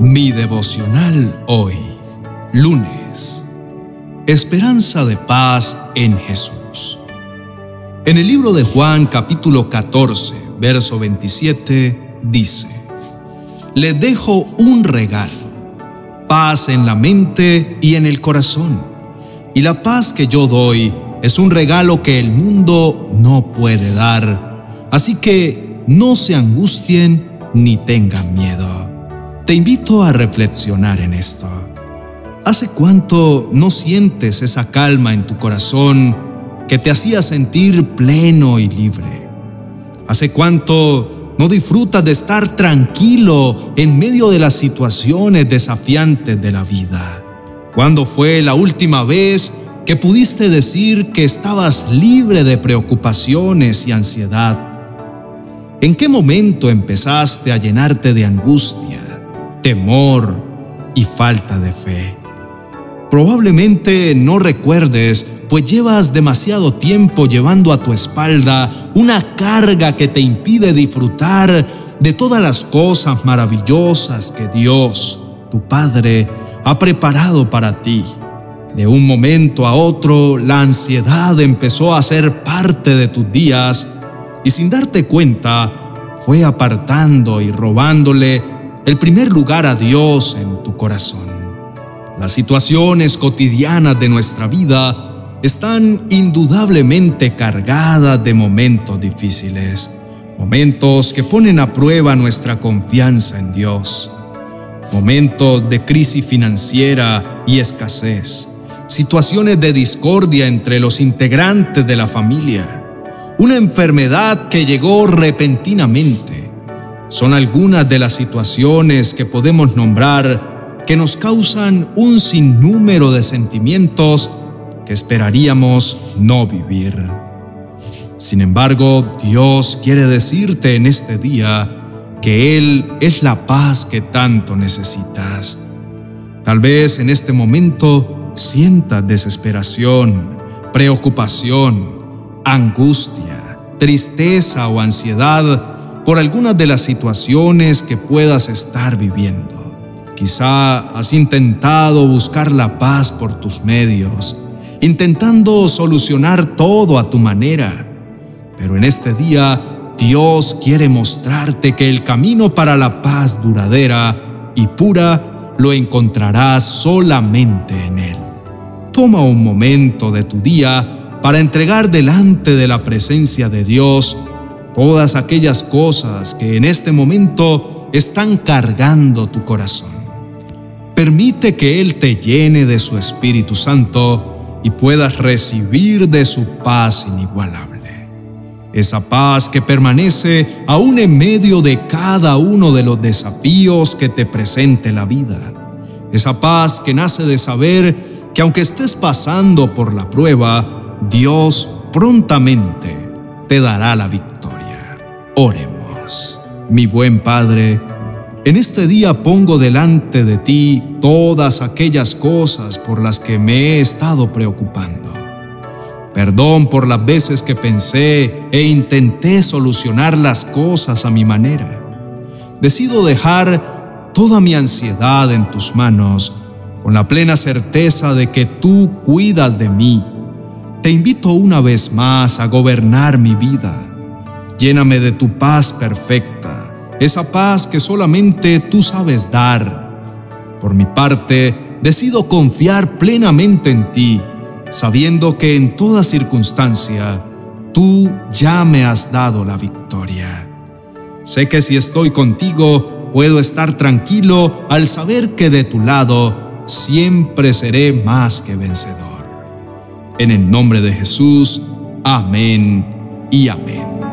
Mi devocional hoy, lunes. Esperanza de paz en Jesús. En el libro de Juan capítulo 14, verso 27, dice, Le dejo un regalo, paz en la mente y en el corazón. Y la paz que yo doy es un regalo que el mundo no puede dar. Así que no se angustien ni tengan miedo. Te invito a reflexionar en esto. ¿Hace cuánto no sientes esa calma en tu corazón que te hacía sentir pleno y libre? ¿Hace cuánto no disfrutas de estar tranquilo en medio de las situaciones desafiantes de la vida? ¿Cuándo fue la última vez que pudiste decir que estabas libre de preocupaciones y ansiedad? ¿En qué momento empezaste a llenarte de angustia? Temor y falta de fe. Probablemente no recuerdes, pues llevas demasiado tiempo llevando a tu espalda una carga que te impide disfrutar de todas las cosas maravillosas que Dios, tu Padre, ha preparado para ti. De un momento a otro, la ansiedad empezó a ser parte de tus días y sin darte cuenta, fue apartando y robándole el primer lugar a Dios en tu corazón. Las situaciones cotidianas de nuestra vida están indudablemente cargadas de momentos difíciles, momentos que ponen a prueba nuestra confianza en Dios, momentos de crisis financiera y escasez, situaciones de discordia entre los integrantes de la familia, una enfermedad que llegó repentinamente, son algunas de las situaciones que podemos nombrar que nos causan un sinnúmero de sentimientos que esperaríamos no vivir. Sin embargo, Dios quiere decirte en este día que Él es la paz que tanto necesitas. Tal vez en este momento sientas desesperación, preocupación, angustia, tristeza o ansiedad por algunas de las situaciones que puedas estar viviendo. Quizá has intentado buscar la paz por tus medios, intentando solucionar todo a tu manera, pero en este día Dios quiere mostrarte que el camino para la paz duradera y pura lo encontrarás solamente en Él. Toma un momento de tu día para entregar delante de la presencia de Dios todas aquellas cosas que en este momento están cargando tu corazón. Permite que Él te llene de su Espíritu Santo y puedas recibir de su paz inigualable. Esa paz que permanece aún en medio de cada uno de los desafíos que te presente la vida. Esa paz que nace de saber que aunque estés pasando por la prueba, Dios prontamente te dará la victoria. Oremos. Mi buen Padre, en este día pongo delante de ti todas aquellas cosas por las que me he estado preocupando. Perdón por las veces que pensé e intenté solucionar las cosas a mi manera. Decido dejar toda mi ansiedad en tus manos con la plena certeza de que tú cuidas de mí. Te invito una vez más a gobernar mi vida Lléname de tu paz perfecta, esa paz que solamente tú sabes dar. Por mi parte, decido confiar plenamente en ti, sabiendo que en toda circunstancia tú ya me has dado la victoria. Sé que si estoy contigo, puedo estar tranquilo al saber que de tu lado siempre seré más que vencedor. En el nombre de Jesús, amén y amén.